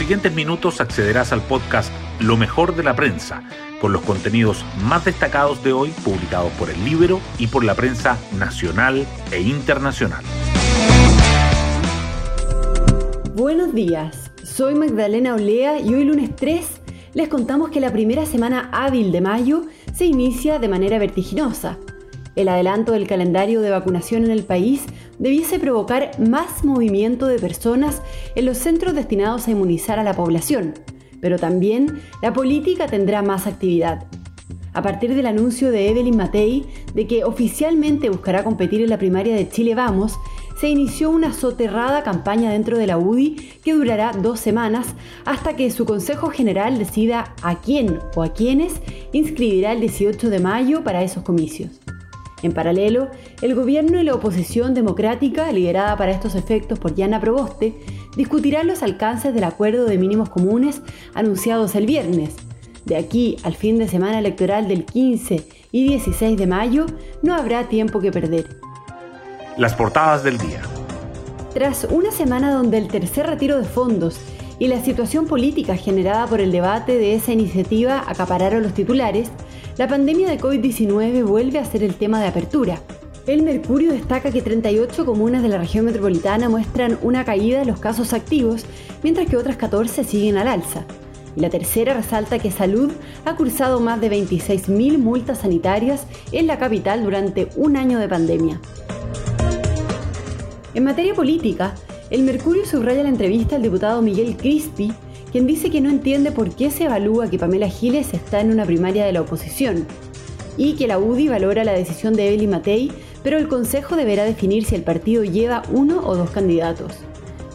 siguientes minutos accederás al podcast Lo mejor de la prensa, con los contenidos más destacados de hoy publicados por el Libro y por la prensa nacional e internacional. Buenos días, soy Magdalena Olea y hoy lunes 3 les contamos que la primera semana hábil de mayo se inicia de manera vertiginosa. El adelanto del calendario de vacunación en el país debiese provocar más movimiento de personas en los centros destinados a inmunizar a la población, pero también la política tendrá más actividad. A partir del anuncio de Evelyn Matei de que oficialmente buscará competir en la primaria de Chile Vamos, se inició una soterrada campaña dentro de la UDI que durará dos semanas hasta que su Consejo General decida a quién o a quiénes inscribirá el 18 de mayo para esos comicios. En paralelo, el gobierno y la oposición democrática, liderada para estos efectos por Yana Proboste, discutirán los alcances del acuerdo de mínimos comunes anunciados el viernes. De aquí al fin de semana electoral del 15 y 16 de mayo no habrá tiempo que perder. Las portadas del día. Tras una semana donde el tercer retiro de fondos y la situación política generada por el debate de esa iniciativa acapararon los titulares, la pandemia de COVID-19 vuelve a ser el tema de apertura. El Mercurio destaca que 38 comunas de la región metropolitana muestran una caída en los casos activos, mientras que otras 14 siguen al alza. Y la tercera resalta que Salud ha cursado más de 26.000 multas sanitarias en la capital durante un año de pandemia. En materia política, el Mercurio subraya la entrevista al diputado Miguel Crispi, quien dice que no entiende por qué se evalúa que Pamela Giles está en una primaria de la oposición y que la UDI valora la decisión de Evelyn Matei, pero el Consejo deberá definir si el partido lleva uno o dos candidatos.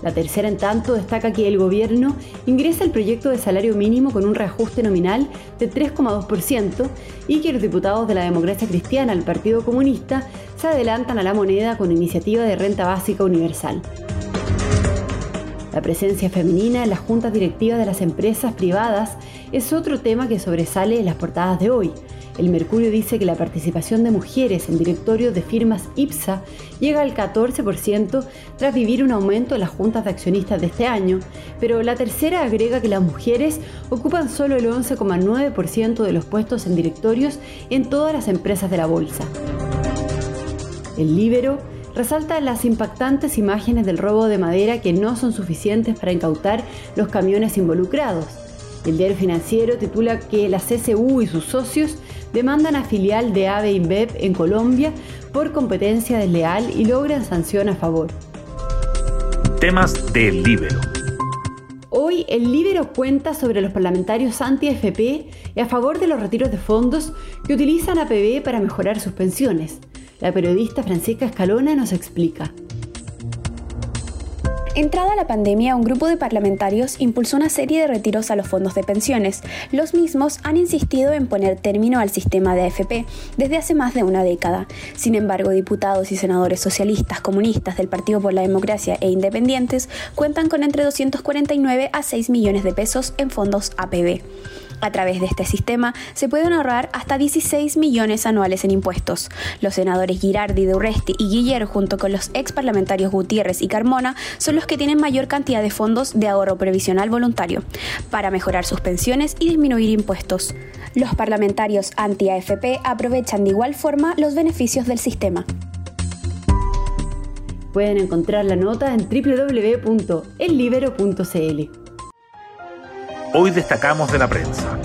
La tercera, en tanto, destaca que el gobierno ingresa el proyecto de salario mínimo con un reajuste nominal de 3,2% y que los diputados de la democracia cristiana al Partido Comunista se adelantan a la moneda con iniciativa de renta básica universal. La presencia femenina en las juntas directivas de las empresas privadas es otro tema que sobresale en las portadas de hoy. El Mercurio dice que la participación de mujeres en directorios de firmas IPSA llega al 14% tras vivir un aumento en las juntas de accionistas de este año, pero la tercera agrega que las mujeres ocupan solo el 11,9% de los puestos en directorios en todas las empresas de la bolsa. El Libero resalta las impactantes imágenes del robo de madera que no son suficientes para incautar los camiones involucrados. El diario financiero titula que la CCU y sus socios demandan a filial de AVE InBev en Colombia por competencia desleal y logran sanción a favor. Temas del Libero. Hoy el Libero cuenta sobre los parlamentarios anti-FP y a favor de los retiros de fondos que utilizan APB para mejorar sus pensiones. La periodista Francisca Escalona nos explica. Entrada la pandemia, un grupo de parlamentarios impulsó una serie de retiros a los fondos de pensiones. Los mismos han insistido en poner término al sistema de AFP desde hace más de una década. Sin embargo, diputados y senadores socialistas, comunistas del Partido por la Democracia e independientes cuentan con entre 249 a 6 millones de pesos en fondos APB. A través de este sistema se pueden ahorrar hasta 16 millones anuales en impuestos. Los senadores Girardi, de y Guiller, junto con los ex parlamentarios Gutiérrez y Carmona, son los que tienen mayor cantidad de fondos de ahorro previsional voluntario para mejorar sus pensiones y disminuir impuestos. Los parlamentarios anti-AFP aprovechan de igual forma los beneficios del sistema. Pueden encontrar la nota en www.ellibero.cl. Hoy destacamos de la prensa.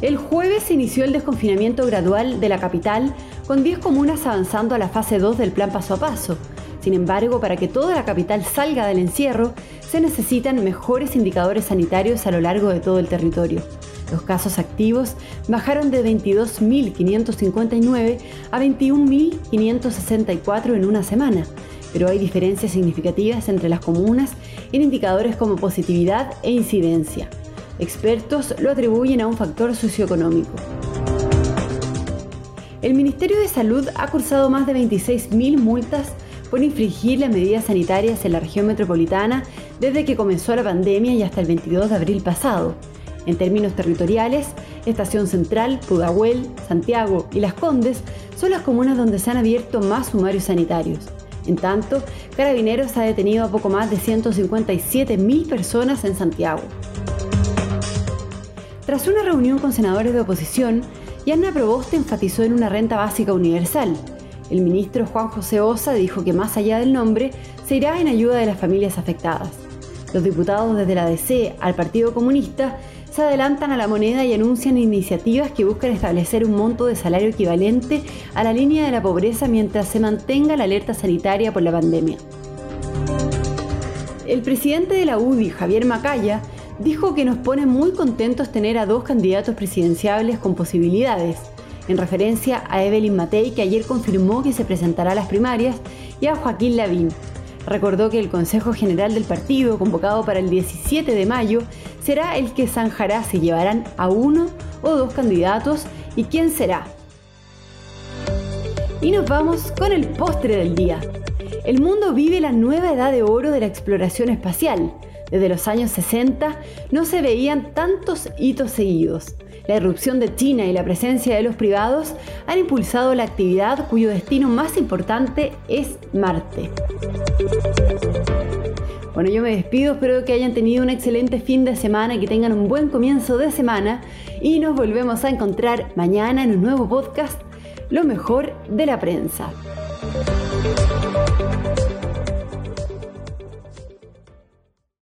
El jueves se inició el desconfinamiento gradual de la capital, con 10 comunas avanzando a la fase 2 del plan paso a paso. Sin embargo, para que toda la capital salga del encierro, se necesitan mejores indicadores sanitarios a lo largo de todo el territorio. Los casos activos bajaron de 22.559 a 21.564 en una semana, pero hay diferencias significativas entre las comunas en indicadores como positividad e incidencia. Expertos lo atribuyen a un factor socioeconómico. El Ministerio de Salud ha cursado más de 26.000 multas por infringir las medidas sanitarias en la región metropolitana desde que comenzó la pandemia y hasta el 22 de abril pasado. En términos territoriales, Estación Central, Pudahuel, Santiago y Las Condes son las comunas donde se han abierto más sumarios sanitarios. En tanto, Carabineros ha detenido a poco más de 157.000 personas en Santiago. Tras una reunión con senadores de oposición, Yanna Proboste enfatizó en una renta básica universal. El ministro Juan José Osa dijo que más allá del nombre, se irá en ayuda de las familias afectadas. Los diputados desde la DC al Partido Comunista se adelantan a la moneda y anuncian iniciativas que buscan establecer un monto de salario equivalente a la línea de la pobreza mientras se mantenga la alerta sanitaria por la pandemia. El presidente de la UDI, Javier Macaya, dijo que nos pone muy contentos tener a dos candidatos presidenciables con posibilidades, en referencia a Evelyn Matei, que ayer confirmó que se presentará a las primarias, y a Joaquín Lavín. Recordó que el Consejo General del partido, convocado para el 17 de mayo, será el que zanjará si llevarán a uno o dos candidatos y quién será. Y nos vamos con el postre del día. El mundo vive la nueva edad de oro de la exploración espacial. Desde los años 60 no se veían tantos hitos seguidos. La irrupción de China y la presencia de los privados han impulsado la actividad cuyo destino más importante es Marte. Bueno, yo me despido, espero que hayan tenido un excelente fin de semana que tengan un buen comienzo de semana y nos volvemos a encontrar mañana en un nuevo podcast, Lo mejor de la prensa.